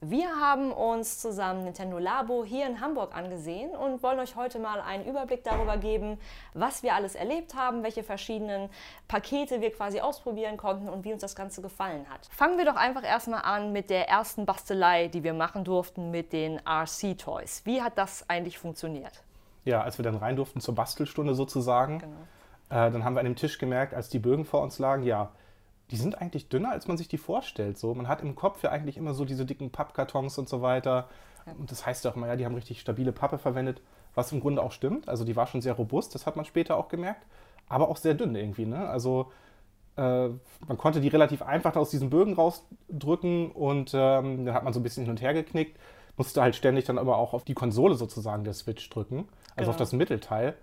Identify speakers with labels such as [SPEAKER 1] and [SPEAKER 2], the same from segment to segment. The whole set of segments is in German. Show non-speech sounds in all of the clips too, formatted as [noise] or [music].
[SPEAKER 1] Wir haben uns zusammen Nintendo Labo hier in Hamburg angesehen und wollen euch heute mal einen Überblick darüber geben, was wir alles erlebt haben, welche verschiedenen Pakete wir quasi ausprobieren konnten und wie uns das Ganze gefallen hat. Fangen wir doch einfach erstmal an mit der ersten Bastelei, die wir machen durften mit den RC-Toys. Wie hat das eigentlich funktioniert?
[SPEAKER 2] Ja, als wir dann rein durften zur Bastelstunde sozusagen, genau. äh, dann haben wir an dem Tisch gemerkt, als die Bögen vor uns lagen, ja, die sind eigentlich dünner, als man sich die vorstellt. So, man hat im Kopf ja eigentlich immer so diese dicken Pappkartons und so weiter. Und das heißt ja auch immer, ja, die haben richtig stabile Pappe verwendet, was im Grunde auch stimmt. Also die war schon sehr robust, das hat man später auch gemerkt, aber auch sehr dünn irgendwie. Ne? Also äh, man konnte die relativ einfach aus diesen Bögen rausdrücken und ähm, dann hat man so ein bisschen hin und her geknickt, musste halt ständig dann aber auch auf die Konsole sozusagen der Switch drücken, also genau. auf das Mittelteil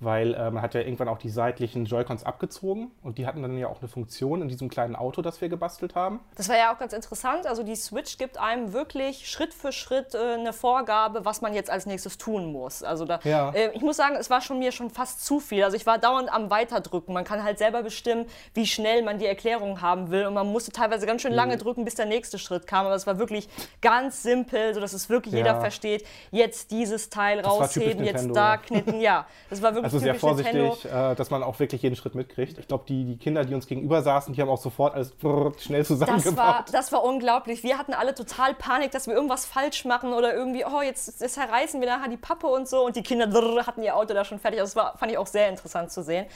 [SPEAKER 2] weil äh, man hat ja irgendwann auch die seitlichen Joy-Cons abgezogen und die hatten dann ja auch eine Funktion in diesem kleinen Auto, das wir gebastelt haben.
[SPEAKER 1] Das war ja auch ganz interessant. Also die Switch gibt einem wirklich Schritt für Schritt äh, eine Vorgabe, was man jetzt als nächstes tun muss. Also da, ja. äh, ich muss sagen, es war schon mir schon fast zu viel. Also ich war dauernd am Weiterdrücken. Man kann halt selber bestimmen, wie schnell man die Erklärung haben will und man musste teilweise ganz schön lange mhm. drücken, bis der nächste Schritt kam. Aber es war wirklich ganz simpel, sodass es wirklich ja. jeder versteht. Jetzt dieses Teil das rausheben, jetzt da knitten. Ja,
[SPEAKER 2] das war [laughs] wirklich also sehr vorsichtig, äh, dass man auch wirklich jeden Schritt mitkriegt. Ich glaube, die, die Kinder, die uns gegenüber saßen, die haben auch sofort alles schnell zusammengebaut.
[SPEAKER 1] Das war, das war unglaublich. Wir hatten alle total Panik, dass wir irgendwas falsch machen oder irgendwie, oh, jetzt, jetzt zerreißen wir nachher die Pappe und so. Und die Kinder hatten ihr Auto da schon fertig. Also das war, fand ich auch sehr interessant zu sehen.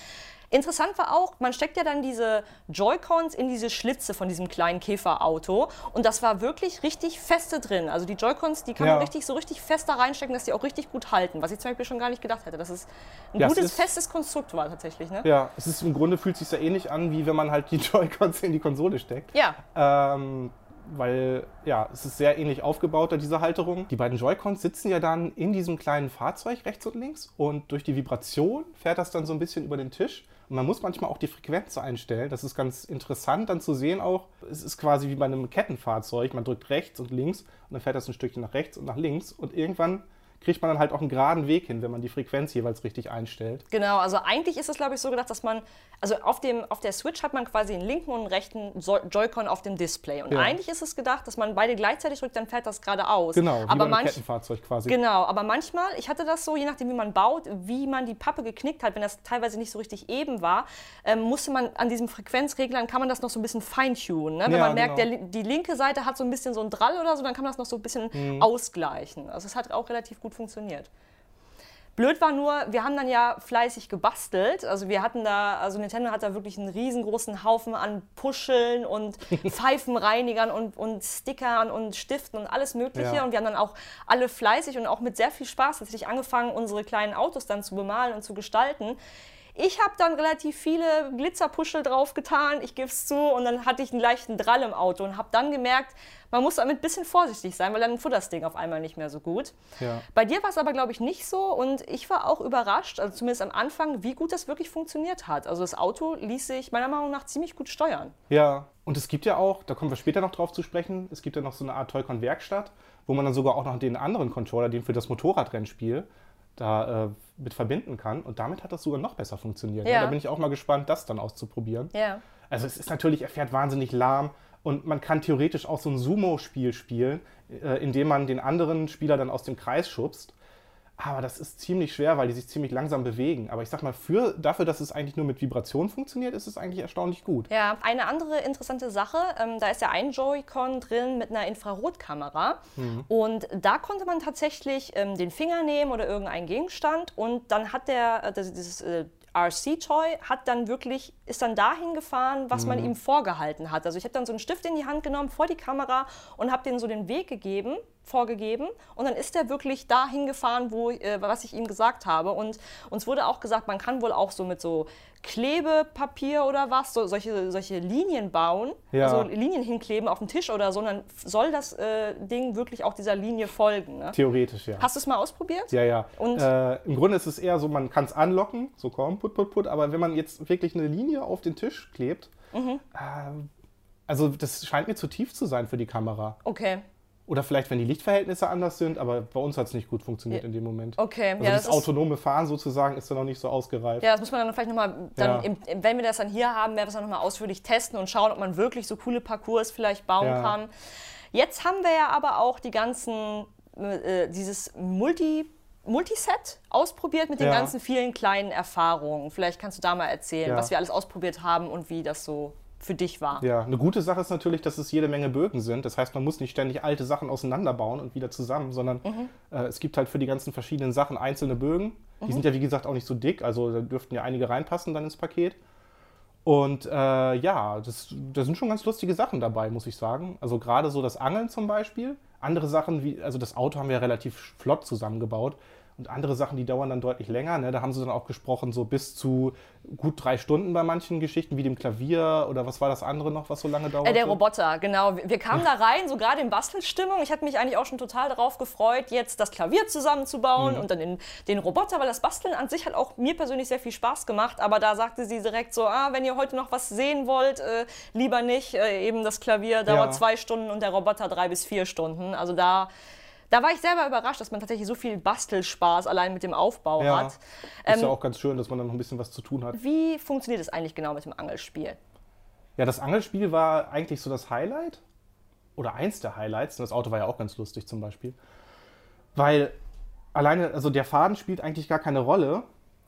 [SPEAKER 1] Interessant war auch, man steckt ja dann diese Joy-Cons in diese Schlitze von diesem kleinen Käferauto und das war wirklich richtig feste drin. Also die Joy-Cons, die kann ja. man richtig so richtig fest da reinstecken, dass die auch richtig gut halten, was ich zum Beispiel schon gar nicht gedacht hätte. Dass es ein ja, gutes, es festes Konstrukt war tatsächlich. Ne?
[SPEAKER 2] Ja, es ist im Grunde fühlt sich ja ähnlich an, wie wenn man halt die [laughs] Joy-Cons in die Konsole steckt.
[SPEAKER 1] Ja.
[SPEAKER 2] Ähm, weil ja, es ist sehr ähnlich aufgebaut, diese Halterung. Die beiden Joy-Cons sitzen ja dann in diesem kleinen Fahrzeug rechts und links und durch die Vibration fährt das dann so ein bisschen über den Tisch man muss manchmal auch die Frequenz einstellen. Das ist ganz interessant dann zu sehen auch. Es ist quasi wie bei einem Kettenfahrzeug. Man drückt rechts und links und dann fährt das ein Stückchen nach rechts und nach links. Und irgendwann kriegt man dann halt auch einen geraden Weg hin, wenn man die Frequenz jeweils richtig einstellt.
[SPEAKER 1] Genau, also eigentlich ist es, glaube ich, so gedacht, dass man, also auf, dem, auf der Switch hat man quasi einen linken und einen rechten Joy-Con auf dem Display. Und ja. eigentlich ist es gedacht, dass man beide gleichzeitig drückt, dann fährt das geradeaus.
[SPEAKER 2] Genau,
[SPEAKER 1] aber
[SPEAKER 2] einem Kettenfahrzeug quasi.
[SPEAKER 1] Genau, aber manchmal, ich hatte das so, je nachdem, wie man baut, wie man die Pappe geknickt hat, wenn das teilweise nicht so richtig eben war, ähm, musste man an diesem Frequenzregler, kann man das noch so ein bisschen feintunen. Ne? Wenn ja, man merkt, genau. der, die linke Seite hat so ein bisschen so ein Drall oder so, dann kann man das noch so ein bisschen mhm. ausgleichen. Also es hat auch relativ gut funktioniert. Blöd war nur, wir haben dann ja fleißig gebastelt. Also wir hatten da, also Nintendo hat da wirklich einen riesengroßen Haufen an Puscheln und [laughs] Pfeifenreinigern und, und Stickern und Stiften und alles Mögliche. Ja. Und wir haben dann auch alle fleißig und auch mit sehr viel Spaß tatsächlich angefangen, unsere kleinen Autos dann zu bemalen und zu gestalten. Ich habe dann relativ viele Glitzerpuschel drauf getan, ich gebe es zu, und dann hatte ich einen leichten Drall im Auto und habe dann gemerkt, man muss damit ein bisschen vorsichtig sein, weil dann futtert das Ding auf einmal nicht mehr so gut. Ja. Bei dir war es aber, glaube ich, nicht so und ich war auch überrascht, also zumindest am Anfang, wie gut das wirklich funktioniert hat. Also das Auto ließ sich meiner Meinung nach ziemlich gut steuern.
[SPEAKER 2] Ja, und es gibt ja auch, da kommen wir später noch drauf zu sprechen, es gibt ja noch so eine Art Toycon-Werkstatt, wo man dann sogar auch noch den anderen Controller, den für das Motorradrennspiel, da äh, mit verbinden kann. Und damit hat das sogar noch besser funktioniert. Ja. Ja, da bin ich auch mal gespannt, das dann auszuprobieren.
[SPEAKER 1] Ja.
[SPEAKER 2] Also es ist natürlich, er fährt wahnsinnig lahm und man kann theoretisch auch so ein Sumo-Spiel spielen, äh, indem man den anderen Spieler dann aus dem Kreis schubst. Aber das ist ziemlich schwer, weil die sich ziemlich langsam bewegen. Aber ich sag mal, für, dafür, dass es eigentlich nur mit Vibration funktioniert, ist es eigentlich erstaunlich gut.
[SPEAKER 1] Ja, eine andere interessante Sache, ähm, da ist ja ein Joy-Con drin mit einer Infrarotkamera. Mhm. Und da konnte man tatsächlich ähm, den Finger nehmen oder irgendeinen Gegenstand und dann hat der, äh, dieses äh, RC-Toy hat dann wirklich, ist dann dahin gefahren, was mhm. man ihm vorgehalten hat. Also ich habe dann so einen Stift in die Hand genommen vor die Kamera und habe denen so den Weg gegeben, vorgegeben und dann ist er wirklich dahin gefahren, wo, äh, was ich ihm gesagt habe. Und uns wurde auch gesagt, man kann wohl auch so mit so Klebepapier oder was, so, solche, solche Linien bauen, ja. also Linien hinkleben auf den Tisch oder so, und dann soll das äh, Ding wirklich auch dieser Linie folgen. Ne?
[SPEAKER 2] Theoretisch, ja.
[SPEAKER 1] Hast du es mal ausprobiert?
[SPEAKER 2] Ja, ja. Und äh, Im Grunde ist es eher so, man kann es anlocken, so komm, put, put, put, aber wenn man jetzt wirklich eine Linie auf den Tisch klebt, mhm. äh, also das scheint mir zu tief zu sein für die Kamera.
[SPEAKER 1] Okay.
[SPEAKER 2] Oder vielleicht, wenn die Lichtverhältnisse anders sind, aber bei uns hat es nicht gut funktioniert ja. in dem Moment.
[SPEAKER 1] Okay,
[SPEAKER 2] also ja, das, das autonome Fahren sozusagen ist dann noch nicht so ausgereift.
[SPEAKER 1] Ja, das muss man dann vielleicht nochmal, ja. wenn wir das dann hier haben, werden wir es dann nochmal ausführlich testen und schauen, ob man wirklich so coole Parcours vielleicht bauen ja. kann. Jetzt haben wir ja aber auch die ganzen, äh, dieses Multi- Multiset ausprobiert mit den ganzen vielen kleinen Erfahrungen. Vielleicht kannst du da mal erzählen, was wir alles ausprobiert haben und wie das so für dich war.
[SPEAKER 2] Ja, eine gute Sache ist natürlich, dass es jede Menge Bögen sind. Das heißt, man muss nicht ständig alte Sachen auseinanderbauen und wieder zusammen, sondern mhm. äh, es gibt halt für die ganzen verschiedenen Sachen einzelne Bögen. Die mhm. sind ja, wie gesagt, auch nicht so dick, also da dürften ja einige reinpassen dann ins Paket. Und äh, ja, das, da sind schon ganz lustige Sachen dabei, muss ich sagen. Also gerade so das Angeln zum Beispiel. Andere Sachen wie, also das Auto haben wir ja relativ flott zusammengebaut. Und andere Sachen, die dauern dann deutlich länger. Ne? Da haben sie dann auch gesprochen, so bis zu gut drei Stunden bei manchen Geschichten, wie dem Klavier oder was war das andere noch, was so lange dauert? Äh,
[SPEAKER 1] der Roboter, genau. Wir kamen da rein, so gerade in Bastelstimmung. Ich hatte mich eigentlich auch schon total darauf gefreut, jetzt das Klavier zusammenzubauen mhm. und dann den, den Roboter, weil das Basteln an sich hat auch mir persönlich sehr viel Spaß gemacht. Aber da sagte sie direkt so, ah, wenn ihr heute noch was sehen wollt, äh, lieber nicht. Äh, eben das Klavier dauert ja. zwei Stunden und der Roboter drei bis vier Stunden. Also da da war ich selber überrascht, dass man tatsächlich so viel Bastelspaß allein mit dem Aufbau
[SPEAKER 2] ja,
[SPEAKER 1] hat.
[SPEAKER 2] Ist ähm, ja auch ganz schön, dass man dann noch ein bisschen was zu tun hat.
[SPEAKER 1] Wie funktioniert es eigentlich genau mit dem Angelspiel?
[SPEAKER 2] Ja, das Angelspiel war eigentlich so das Highlight. Oder eins der Highlights. Das Auto war ja auch ganz lustig zum Beispiel. Weil alleine, also der Faden spielt eigentlich gar keine Rolle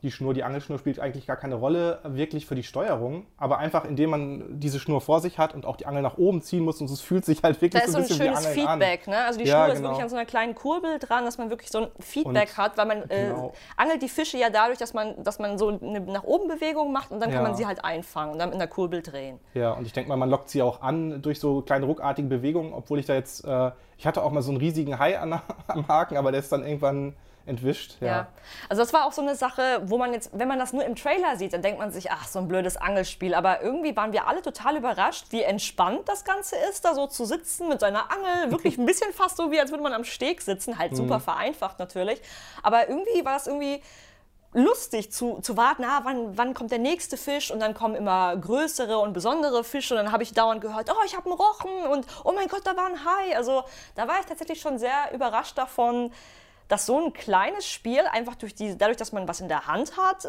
[SPEAKER 2] die Schnur, die Angelschnur spielt eigentlich gar keine Rolle wirklich für die Steuerung, aber einfach indem man diese Schnur vor sich hat und auch die Angel nach oben ziehen muss und es fühlt sich halt wirklich so ein bisschen wie Angeln an. Da ist so ein schönes Feedback,
[SPEAKER 1] ne? Also die ja, Schnur genau. ist wirklich an so einer kleinen Kurbel dran, dass man wirklich so ein Feedback und, hat, weil man äh, genau. angelt die Fische ja dadurch, dass man, dass man so eine nach oben Bewegung macht und dann ja. kann man sie halt einfangen und dann in der Kurbel drehen.
[SPEAKER 2] Ja, und ich denke mal, man lockt sie auch an durch so kleine ruckartige Bewegungen, obwohl ich da jetzt, äh, ich hatte auch mal so einen riesigen Hai an, [laughs] am Haken, aber der ist dann irgendwann entwischt. Ja. ja.
[SPEAKER 1] Also das war auch so eine Sache, wo man jetzt, wenn man das nur im Trailer sieht, dann denkt man sich, ach, so ein blödes Angelspiel. Aber irgendwie waren wir alle total überrascht, wie entspannt das Ganze ist, da so zu sitzen mit seiner Angel. Wirklich ein bisschen fast so, wie als würde man am Steg sitzen. Halt super mhm. vereinfacht natürlich. Aber irgendwie war es irgendwie lustig zu, zu warten, ah, wann, wann kommt der nächste Fisch und dann kommen immer größere und besondere Fische und dann habe ich dauernd gehört, oh, ich habe einen Rochen und oh mein Gott, da war ein Hai. Also da war ich tatsächlich schon sehr überrascht davon, dass so ein kleines Spiel einfach durch die, dadurch, dass man was in der Hand hat äh,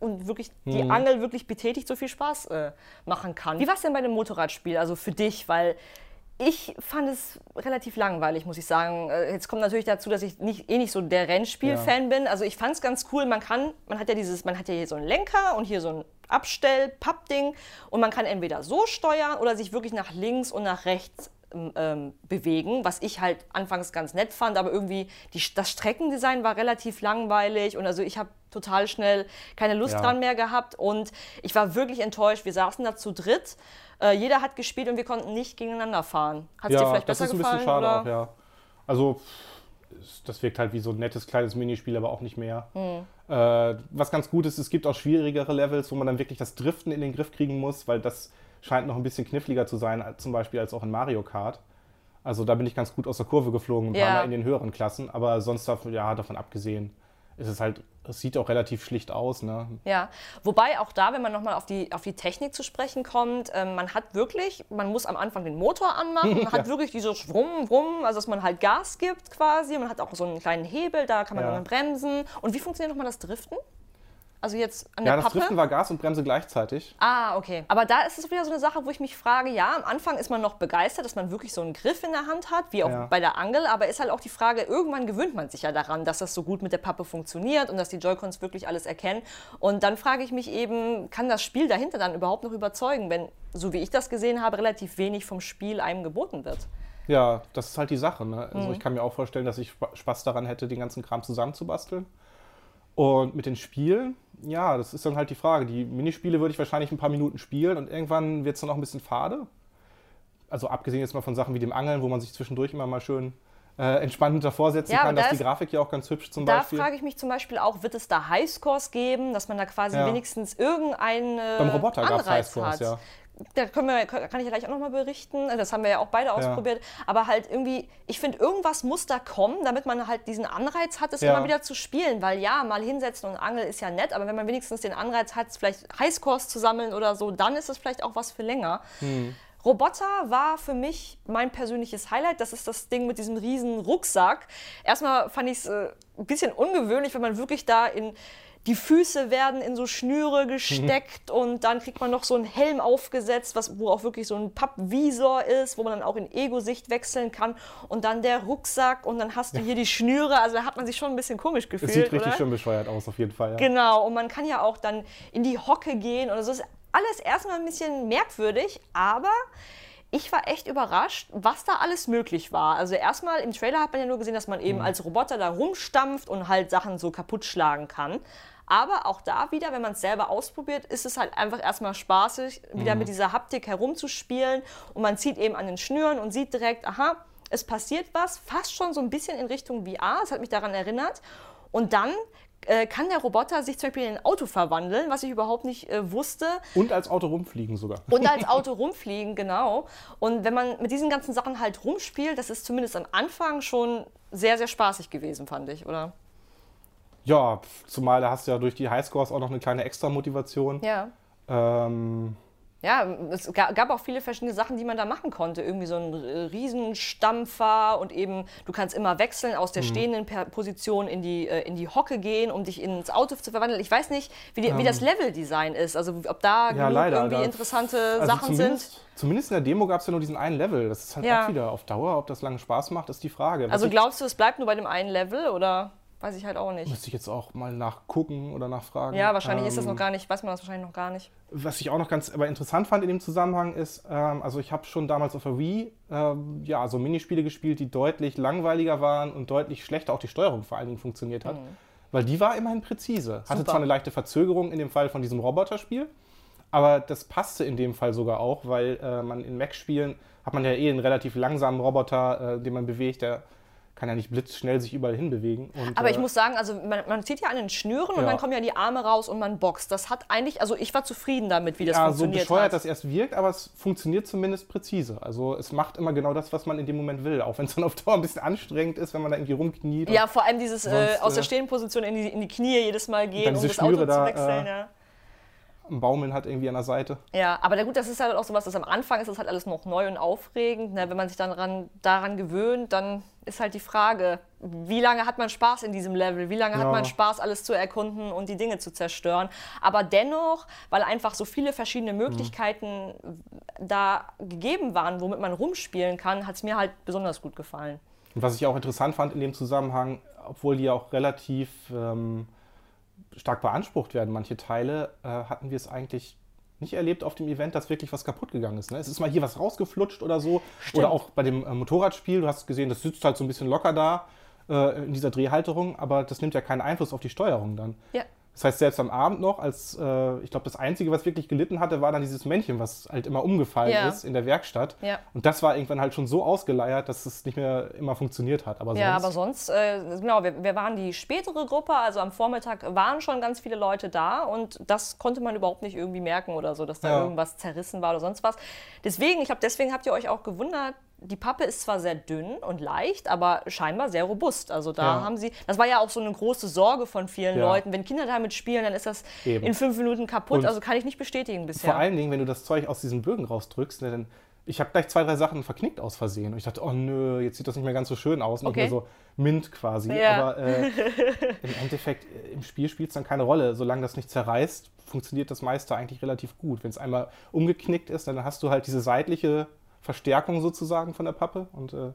[SPEAKER 1] und wirklich die mhm. Angel wirklich betätigt, so viel Spaß äh, machen kann. Wie war es denn bei dem Motorradspiel, also für dich? Weil ich fand es relativ langweilig, muss ich sagen. Äh, jetzt kommt natürlich dazu, dass ich nicht, eh nicht so der Rennspiel-Fan ja. bin. Also ich fand es ganz cool. Man kann, man hat ja dieses, man hat ja hier so einen Lenker und hier so ein Abstell-Pappding und man kann entweder so steuern oder sich wirklich nach links und nach rechts ähm, bewegen, was ich halt anfangs ganz nett fand, aber irgendwie die, das Streckendesign war relativ langweilig und also ich habe total schnell keine Lust ja. dran mehr gehabt und ich war wirklich enttäuscht. Wir saßen da zu dritt, äh, jeder hat gespielt und wir konnten nicht gegeneinander fahren.
[SPEAKER 2] Hat es ja, dir vielleicht besser gefallen? Das ist ein bisschen schade oder? auch, ja. Also das wirkt halt wie so ein nettes kleines Minispiel, aber auch nicht mehr. Mhm. Äh, was ganz gut ist, es gibt auch schwierigere Levels, wo man dann wirklich das Driften in den Griff kriegen muss, weil das scheint noch ein bisschen kniffliger zu sein, zum Beispiel als auch in Mario Kart. Also da bin ich ganz gut aus der Kurve geflogen, ein ja. paar Mal in den höheren Klassen, aber sonst ja, davon abgesehen ist es halt, es sieht auch relativ schlicht aus. Ne?
[SPEAKER 1] Ja, wobei auch da, wenn man nochmal auf die, auf die Technik zu sprechen kommt, äh, man hat wirklich, man muss am Anfang den Motor anmachen, [laughs] man hat wirklich dieses Wrumm, Wrumm, also dass man halt Gas gibt quasi, man hat auch so einen kleinen Hebel, da kann man ja. dann bremsen. Und wie funktioniert nochmal das Driften? Also jetzt an der
[SPEAKER 2] Ja, das
[SPEAKER 1] Pappe?
[SPEAKER 2] Driften war Gas und Bremse gleichzeitig.
[SPEAKER 1] Ah, okay. Aber da ist es wieder so eine Sache, wo ich mich frage, ja, am Anfang ist man noch begeistert, dass man wirklich so einen Griff in der Hand hat, wie auch ja. bei der Angel, aber ist halt auch die Frage, irgendwann gewöhnt man sich ja daran, dass das so gut mit der Pappe funktioniert und dass die Joy-Cons wirklich alles erkennen. Und dann frage ich mich eben, kann das Spiel dahinter dann überhaupt noch überzeugen, wenn, so wie ich das gesehen habe, relativ wenig vom Spiel einem geboten wird?
[SPEAKER 2] Ja, das ist halt die Sache. Ne? Also mhm. ich kann mir auch vorstellen, dass ich Spaß daran hätte, den ganzen Kram zusammenzubasteln. Und mit den Spielen, ja, das ist dann halt die Frage. Die Minispiele würde ich wahrscheinlich ein paar Minuten spielen und irgendwann wird es dann auch ein bisschen fade. Also abgesehen jetzt mal von Sachen wie dem Angeln, wo man sich zwischendurch immer mal schön äh, entspannend davor setzen ja, kann. Da ist die Grafik ja auch ganz hübsch zum
[SPEAKER 1] da
[SPEAKER 2] Beispiel.
[SPEAKER 1] Da frage ich mich zum Beispiel auch, wird es da Highscores geben, dass man da quasi ja. wenigstens irgendeinen Beim Roboter gab es Highscores, hat. ja da können wir, kann ich gleich auch nochmal berichten. Das haben wir ja auch beide ausprobiert. Ja. Aber halt irgendwie, ich finde, irgendwas muss da kommen, damit man halt diesen Anreiz hat, es ja. immer wieder zu spielen. Weil ja, mal hinsetzen und angeln ist ja nett, aber wenn man wenigstens den Anreiz hat, vielleicht Highscores zu sammeln oder so, dann ist es vielleicht auch was für länger. Hm. Roboter war für mich mein persönliches Highlight. Das ist das Ding mit diesem riesen Rucksack. Erstmal fand ich es äh, ein bisschen ungewöhnlich, wenn man wirklich da in die Füße werden in so Schnüre gesteckt mhm. [laughs] und dann kriegt man noch so einen Helm aufgesetzt, was, wo auch wirklich so ein Pappvisor ist, wo man dann auch in Ego-Sicht wechseln kann und dann der Rucksack und dann hast du hier die Schnüre, also da hat man sich schon ein bisschen komisch gefühlt. Es
[SPEAKER 2] sieht richtig
[SPEAKER 1] oder?
[SPEAKER 2] schön bescheuert aus, auf jeden Fall. Ja.
[SPEAKER 1] Genau, und man kann ja auch dann in die Hocke gehen und so ist alles erstmal ein bisschen merkwürdig, aber ich war echt überrascht, was da alles möglich war. Also erstmal im Trailer hat man ja nur gesehen, dass man eben mhm. als Roboter da rumstampft und halt Sachen so kaputt schlagen kann. Aber auch da wieder, wenn man es selber ausprobiert, ist es halt einfach erstmal spaßig, wieder mhm. mit dieser Haptik herumzuspielen. Und man zieht eben an den Schnüren und sieht direkt, aha, es passiert was, fast schon so ein bisschen in Richtung VR. Es hat mich daran erinnert. Und dann äh, kann der Roboter sich zum Beispiel in ein Auto verwandeln, was ich überhaupt nicht äh, wusste.
[SPEAKER 2] Und als Auto rumfliegen sogar.
[SPEAKER 1] Und als [laughs] Auto rumfliegen, genau. Und wenn man mit diesen ganzen Sachen halt rumspielt, das ist zumindest am Anfang schon sehr, sehr spaßig gewesen, fand ich, oder?
[SPEAKER 2] Ja, zumal da hast du ja durch die Highscores auch noch eine kleine Extra-Motivation.
[SPEAKER 1] Ja. Ähm, ja, es gab auch viele verschiedene Sachen, die man da machen konnte. Irgendwie so ein Riesenstampfer und eben, du kannst immer wechseln aus der mhm. stehenden Position in die, äh, in die Hocke gehen, um dich ins Auto zu verwandeln. Ich weiß nicht, wie, die, wie das ähm. Leveldesign ist. Also ob da ja, leider, irgendwie da, interessante also Sachen sind.
[SPEAKER 2] Zumindest in der Demo gab es ja nur diesen einen Level. Das ist halt ja. auch wieder auf Dauer, ob das lange Spaß macht, ist die Frage.
[SPEAKER 1] Was also glaubst du, es bleibt nur bei dem einen Level oder? Weiß ich halt auch nicht.
[SPEAKER 2] Müsste ich jetzt auch mal nachgucken oder nachfragen.
[SPEAKER 1] Ja, wahrscheinlich ähm, ist das noch ähm, gar nicht, weiß man das wahrscheinlich noch gar nicht.
[SPEAKER 2] Was ich auch noch ganz aber interessant fand in dem Zusammenhang ist, ähm, also ich habe schon damals auf der Wii ähm, ja, so Minispiele gespielt, die deutlich langweiliger waren und deutlich schlechter auch die Steuerung vor allen Dingen funktioniert hat. Mhm. Weil die war immerhin präzise. Super. Hatte zwar eine leichte Verzögerung in dem Fall von diesem Roboterspiel, aber das passte in dem Fall sogar auch, weil äh, man in Mac-Spielen hat man ja eh einen relativ langsamen Roboter, äh, den man bewegt, der kann ja nicht blitzschnell sich überall hinbewegen.
[SPEAKER 1] Und, Aber ich äh, muss sagen, also man, man, zieht ja an den Schnüren ja. und dann kommen ja die Arme raus und man boxt. Das hat eigentlich, also ich war zufrieden damit, wie das ja, funktioniert
[SPEAKER 2] so bescheuert hat. das erst wirkt, aber es funktioniert zumindest präzise. Also es macht immer genau das, was man in dem Moment will, auch wenn es dann auf Dauer ein bisschen anstrengend ist, wenn man da irgendwie rumkniet.
[SPEAKER 1] Ja, vor allem dieses sonst, äh, aus der äh, Stehenposition in die, in die Knie jedes Mal gehen, um das Auto da, zu wechseln. Äh, ja
[SPEAKER 2] Baumeln hat irgendwie an der Seite.
[SPEAKER 1] Ja, aber gut, das ist halt auch so was, das am Anfang ist das halt alles noch neu und aufregend. Ne? Wenn man sich dann daran, daran gewöhnt, dann ist halt die Frage, wie lange hat man Spaß in diesem Level? Wie lange ja. hat man Spaß, alles zu erkunden und die Dinge zu zerstören? Aber dennoch, weil einfach so viele verschiedene Möglichkeiten mhm. da gegeben waren, womit man rumspielen kann, hat es mir halt besonders gut gefallen.
[SPEAKER 2] Und was ich auch interessant fand in dem Zusammenhang, obwohl die auch relativ ähm, stark beansprucht werden, manche Teile, äh, hatten wir es eigentlich nicht erlebt auf dem Event, dass wirklich was kaputt gegangen ist. Ne? Es ist mal hier was rausgeflutscht oder so. Stimmt. Oder auch bei dem äh, Motorradspiel, du hast gesehen, das sitzt halt so ein bisschen locker da äh, in dieser Drehhalterung, aber das nimmt ja keinen Einfluss auf die Steuerung dann. Ja. Das heißt, selbst am Abend noch, als äh, ich glaube, das Einzige, was wirklich gelitten hatte, war dann dieses Männchen, was halt immer umgefallen ja. ist in der Werkstatt. Ja. Und das war irgendwann halt schon so ausgeleiert, dass es nicht mehr immer funktioniert hat.
[SPEAKER 1] Aber ja, sonst, aber sonst, äh, genau, wir, wir, waren die spätere Gruppe, also am Vormittag waren schon ganz viele Leute da und das konnte man überhaupt nicht irgendwie merken oder so, dass da ja. irgendwas zerrissen war oder sonst was. Deswegen, ich glaube, deswegen habt ihr euch auch gewundert, die Pappe ist zwar sehr dünn und leicht, aber scheinbar sehr robust. Also da ja. haben sie, das war ja auch so eine große Sorge von vielen ja. Leuten. Wenn Kinder damit spielen, dann ist das Eben. in fünf Minuten kaputt. Und also kann ich nicht bestätigen bisher.
[SPEAKER 2] Vor allen Dingen, wenn du das Zeug aus diesen Bögen rausdrückst, ne, dann ich habe gleich zwei, drei Sachen verknickt aus Versehen. Und ich dachte, oh nö, jetzt sieht das nicht mehr ganz so schön aus. Nicht okay. mehr so mint quasi. Ja. Aber äh, [laughs] im Endeffekt, äh, im Spiel spielt es dann keine Rolle. Solange das nicht zerreißt, funktioniert das meiste eigentlich relativ gut. Wenn es einmal umgeknickt ist, dann hast du halt diese seitliche Verstärkung sozusagen von der Pappe und äh,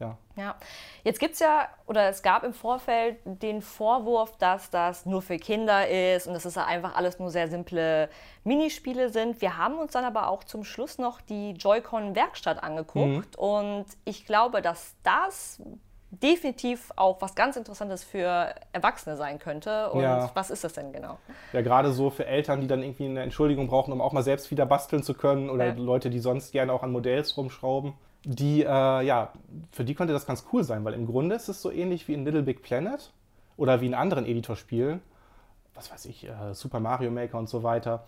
[SPEAKER 2] ja.
[SPEAKER 1] Ja, jetzt gibt es ja, oder es gab im Vorfeld den Vorwurf, dass das nur für Kinder ist und dass es einfach alles nur sehr simple Minispiele sind. Wir haben uns dann aber auch zum Schluss noch die Joy-Con-Werkstatt angeguckt mhm. und ich glaube, dass das definitiv auch was ganz Interessantes für Erwachsene sein könnte. Und ja. was ist das denn genau?
[SPEAKER 2] Ja, gerade so für Eltern, die dann irgendwie eine Entschuldigung brauchen, um auch mal selbst wieder basteln zu können oder ja. Leute, die sonst gerne auch an Modells rumschrauben. Die, äh, ja, für die könnte das ganz cool sein, weil im Grunde ist es so ähnlich wie in Little Big Planet oder wie in anderen Editorspielen, was weiß ich, äh, Super Mario Maker und so weiter.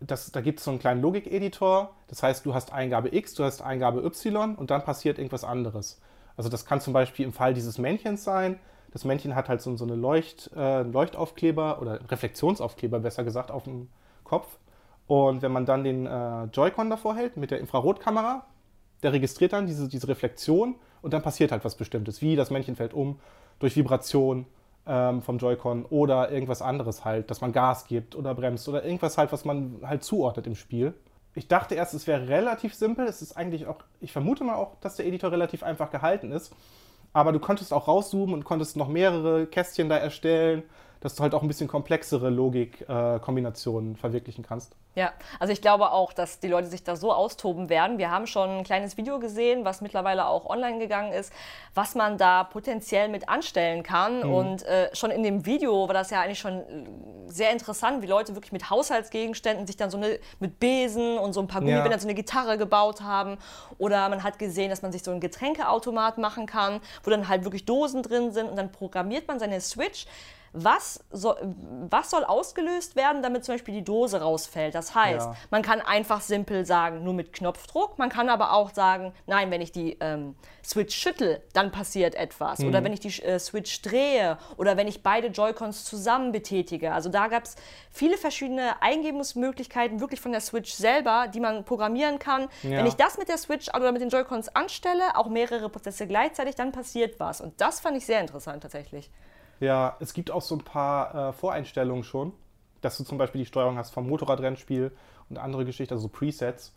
[SPEAKER 2] Das, da gibt es so einen kleinen Logik-Editor, das heißt, du hast Eingabe X, du hast Eingabe Y und dann passiert irgendwas anderes. Also das kann zum Beispiel im Fall dieses Männchens sein. Das Männchen hat halt so, so eine Leucht, äh, Leuchtaufkleber oder Reflexionsaufkleber besser gesagt auf dem Kopf. Und wenn man dann den äh, Joy-Con davor hält mit der Infrarotkamera, der registriert dann diese, diese Reflexion und dann passiert halt was Bestimmtes, wie das Männchen fällt um durch Vibration ähm, vom Joy-Con oder irgendwas anderes halt, dass man Gas gibt oder bremst oder irgendwas halt, was man halt zuordnet im Spiel. Ich dachte erst, es wäre relativ simpel. Es ist eigentlich auch, ich vermute mal auch, dass der Editor relativ einfach gehalten ist. Aber du konntest auch rauszoomen und konntest noch mehrere Kästchen da erstellen dass du halt auch ein bisschen komplexere Logikkombinationen äh, verwirklichen kannst.
[SPEAKER 1] Ja, also ich glaube auch, dass die Leute sich da so austoben werden. Wir haben schon ein kleines Video gesehen, was mittlerweile auch online gegangen ist, was man da potenziell mit anstellen kann. Mhm. Und äh, schon in dem Video war das ja eigentlich schon äh, sehr interessant, wie Leute wirklich mit Haushaltsgegenständen sich dann so eine mit Besen und so ein paar Gummibänder ja. so eine Gitarre gebaut haben. Oder man hat gesehen, dass man sich so einen Getränkeautomat machen kann, wo dann halt wirklich Dosen drin sind und dann programmiert man seine Switch was, so, was soll ausgelöst werden, damit zum Beispiel die Dose rausfällt. Das heißt, ja. man kann einfach simpel sagen, nur mit Knopfdruck. Man kann aber auch sagen, nein, wenn ich die ähm, Switch schüttel, dann passiert etwas. Mhm. Oder wenn ich die äh, Switch drehe oder wenn ich beide Joy-Cons zusammen betätige. Also da gab es viele verschiedene Eingebungsmöglichkeiten wirklich von der Switch selber, die man programmieren kann. Ja. Wenn ich das mit der Switch oder mit den Joy-Cons anstelle, auch mehrere Prozesse gleichzeitig, dann passiert was. Und das fand ich sehr interessant tatsächlich.
[SPEAKER 2] Ja, es gibt auch so ein paar äh, Voreinstellungen schon, dass du zum Beispiel die Steuerung hast vom Motorradrennspiel und andere Geschichten, also so Presets.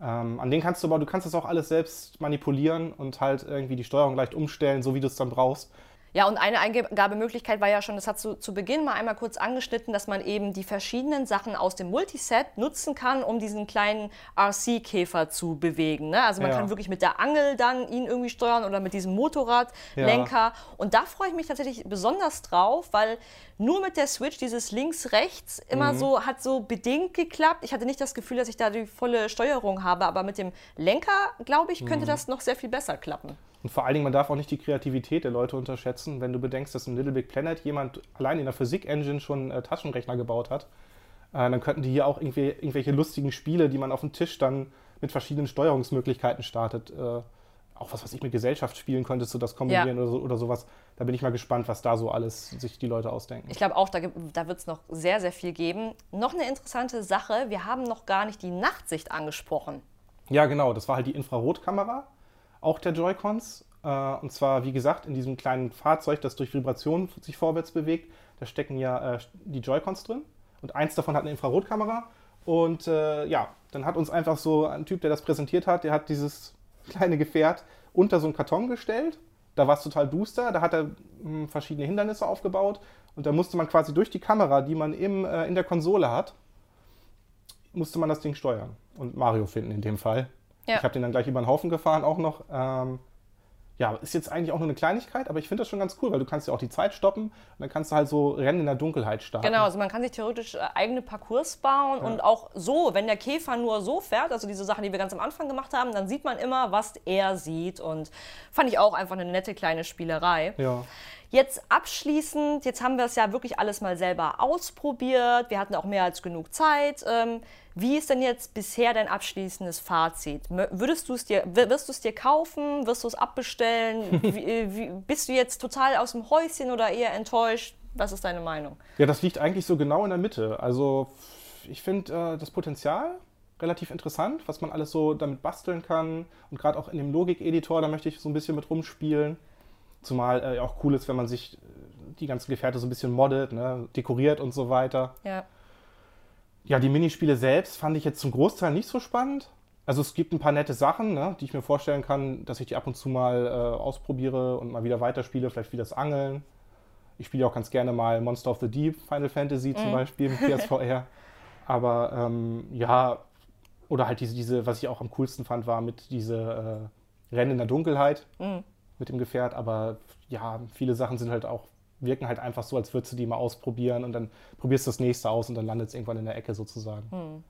[SPEAKER 2] Ähm, an denen kannst du aber, du kannst das auch alles selbst manipulieren und halt irgendwie die Steuerung leicht umstellen, so wie du es dann brauchst.
[SPEAKER 1] Ja, und eine Eingabemöglichkeit war ja schon, das hast du zu Beginn mal einmal kurz angeschnitten, dass man eben die verschiedenen Sachen aus dem Multiset nutzen kann, um diesen kleinen RC-Käfer zu bewegen. Ne? Also man ja. kann wirklich mit der Angel dann ihn irgendwie steuern oder mit diesem Motorradlenker. Ja. Und da freue ich mich tatsächlich besonders drauf, weil nur mit der Switch dieses links-rechts immer mhm. so hat so bedingt geklappt. Ich hatte nicht das Gefühl, dass ich da die volle Steuerung habe, aber mit dem Lenker, glaube ich, könnte mhm. das noch sehr viel besser klappen.
[SPEAKER 2] Und vor allen Dingen, man darf auch nicht die Kreativität der Leute unterschätzen. Wenn du bedenkst, dass in Little Big Planet jemand allein in der Physik-Engine schon äh, Taschenrechner gebaut hat, äh, dann könnten die hier auch irgendwie, irgendwelche lustigen Spiele, die man auf dem Tisch dann mit verschiedenen Steuerungsmöglichkeiten startet, äh, auch was, was ich mit Gesellschaft spielen könnte, so das kombinieren ja. oder, so, oder sowas. Da bin ich mal gespannt, was da so alles sich die Leute ausdenken.
[SPEAKER 1] Ich glaube auch, da, da wird es noch sehr, sehr viel geben. Noch eine interessante Sache, wir haben noch gar nicht die Nachtsicht angesprochen.
[SPEAKER 2] Ja, genau, das war halt die Infrarotkamera auch der Joy-Cons. Äh, und zwar, wie gesagt, in diesem kleinen Fahrzeug, das durch Vibration sich vorwärts bewegt. Da stecken ja äh, die Joy-Cons drin. Und eins davon hat eine Infrarotkamera. Und äh, ja, dann hat uns einfach so ein Typ, der das präsentiert hat, der hat dieses [laughs] kleine Gefährt unter so einen Karton gestellt. Da war es total booster. Da hat er mh, hm, verschiedene Hindernisse aufgebaut. Und da musste man quasi durch die Kamera, die man im, äh, in der Konsole hat, musste man das Ding steuern. Und Mario finden in dem Fall. Ja. Ich habe den dann gleich über den Haufen gefahren auch noch. Ähm, ja, ist jetzt eigentlich auch nur eine Kleinigkeit, aber ich finde das schon ganz cool, weil du kannst ja auch die Zeit stoppen und dann kannst du halt so Rennen in der Dunkelheit starten.
[SPEAKER 1] Genau, also man kann sich theoretisch äh, eigene Parcours bauen ja. und auch so, wenn der Käfer nur so fährt, also diese Sachen, die wir ganz am Anfang gemacht haben, dann sieht man immer, was er sieht und fand ich auch einfach eine nette kleine Spielerei.
[SPEAKER 2] Ja.
[SPEAKER 1] Jetzt abschließend, jetzt haben wir es ja wirklich alles mal selber ausprobiert. Wir hatten auch mehr als genug Zeit. Ähm, wie ist denn jetzt bisher dein abschließendes Fazit? Würdest du es dir, wirst du es dir kaufen? Wirst du es abbestellen? [laughs] wie, äh, wie, bist du jetzt total aus dem Häuschen oder eher enttäuscht? Was ist deine Meinung?
[SPEAKER 2] Ja, das liegt eigentlich so genau in der Mitte. Also ich finde äh, das Potenzial relativ interessant, was man alles so damit basteln kann. Und gerade auch in dem Logik-Editor, da möchte ich so ein bisschen mit rumspielen. Zumal äh, auch cool ist, wenn man sich äh, die ganzen Gefährte so ein bisschen moddet, ne, dekoriert und so weiter.
[SPEAKER 1] Ja.
[SPEAKER 2] Ja, die Minispiele selbst fand ich jetzt zum Großteil nicht so spannend. Also es gibt ein paar nette Sachen, ne, die ich mir vorstellen kann, dass ich die ab und zu mal äh, ausprobiere und mal wieder weiterspiele, vielleicht wie das Angeln. Ich spiele auch ganz gerne mal Monster of the Deep, Final Fantasy zum mhm. Beispiel mit PSVR. [laughs] Aber ähm, ja, oder halt diese, diese, was ich auch am coolsten fand, war mit diese äh, Rennen in der Dunkelheit. Mhm mit dem Gefährt, aber ja, viele Sachen sind halt auch, wirken halt einfach so, als würdest du die mal ausprobieren und dann probierst du das nächste aus und dann landet es irgendwann in der Ecke sozusagen. Hm.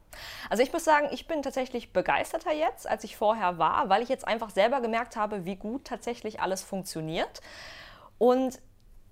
[SPEAKER 1] Also ich muss sagen, ich bin tatsächlich begeisterter jetzt, als ich vorher war, weil ich jetzt einfach selber gemerkt habe, wie gut tatsächlich alles funktioniert. Und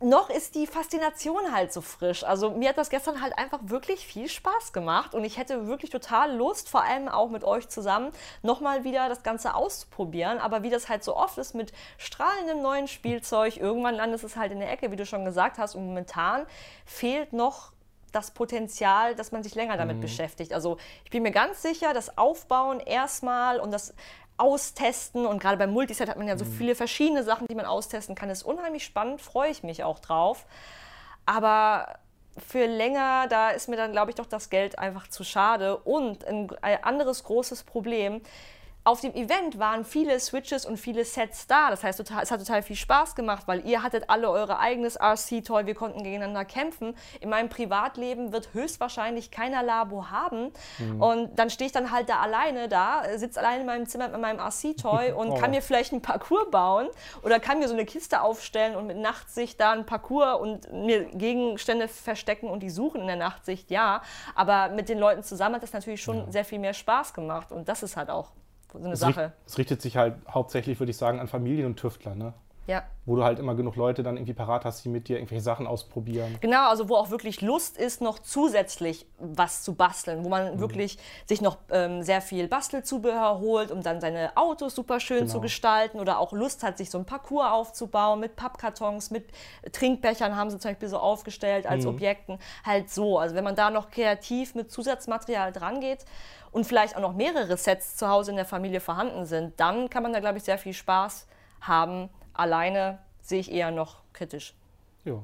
[SPEAKER 1] noch ist die Faszination halt so frisch. Also mir hat das gestern halt einfach wirklich viel Spaß gemacht und ich hätte wirklich total Lust, vor allem auch mit euch zusammen, nochmal wieder das Ganze auszuprobieren. Aber wie das halt so oft ist mit strahlendem neuen Spielzeug, irgendwann landet es halt in der Ecke, wie du schon gesagt hast. Und momentan fehlt noch das Potenzial, dass man sich länger damit mhm. beschäftigt. Also ich bin mir ganz sicher, das Aufbauen erstmal und das austesten. Und gerade beim Multiset hat man ja so mhm. viele verschiedene Sachen, die man austesten kann. Das ist unheimlich spannend, freue ich mich auch drauf. Aber für länger, da ist mir dann, glaube ich, doch das Geld einfach zu schade. Und ein, ein anderes großes Problem, auf dem Event waren viele Switches und viele Sets da. Das heißt, es hat total viel Spaß gemacht, weil ihr hattet alle eure eigenes RC-Toy, wir konnten gegeneinander kämpfen. In meinem Privatleben wird höchstwahrscheinlich keiner Labo haben. Mhm. Und dann stehe ich dann halt da alleine da, sitze alleine in meinem Zimmer mit meinem RC-Toy [laughs] und oh. kann mir vielleicht einen Parcours bauen oder kann mir so eine Kiste aufstellen und mit Nachtsicht da einen Parcours und mir Gegenstände verstecken und die suchen in der Nachtsicht, ja. Aber mit den Leuten zusammen hat das natürlich schon ja. sehr viel mehr Spaß gemacht und das ist halt auch so eine
[SPEAKER 2] es
[SPEAKER 1] Sache.
[SPEAKER 2] Es richtet sich halt hauptsächlich, würde ich sagen, an Familien und Tüftler, ne?
[SPEAKER 1] Ja.
[SPEAKER 2] Wo du halt immer genug Leute dann irgendwie parat hast, die mit dir irgendwelche Sachen ausprobieren.
[SPEAKER 1] Genau, also wo auch wirklich Lust ist, noch zusätzlich was zu basteln, wo man mhm. wirklich sich noch ähm, sehr viel Bastelzubehör holt, um dann seine Autos super schön genau. zu gestalten oder auch Lust hat, sich so ein Parcours aufzubauen mit Pappkartons, mit Trinkbechern haben sie zum Beispiel so aufgestellt als mhm. Objekten. Halt so. Also wenn man da noch kreativ mit Zusatzmaterial dran geht und vielleicht auch noch mehrere Sets zu Hause in der Familie vorhanden sind, dann kann man da, glaube ich, sehr viel Spaß haben alleine sehe ich eher noch kritisch.
[SPEAKER 2] Ja.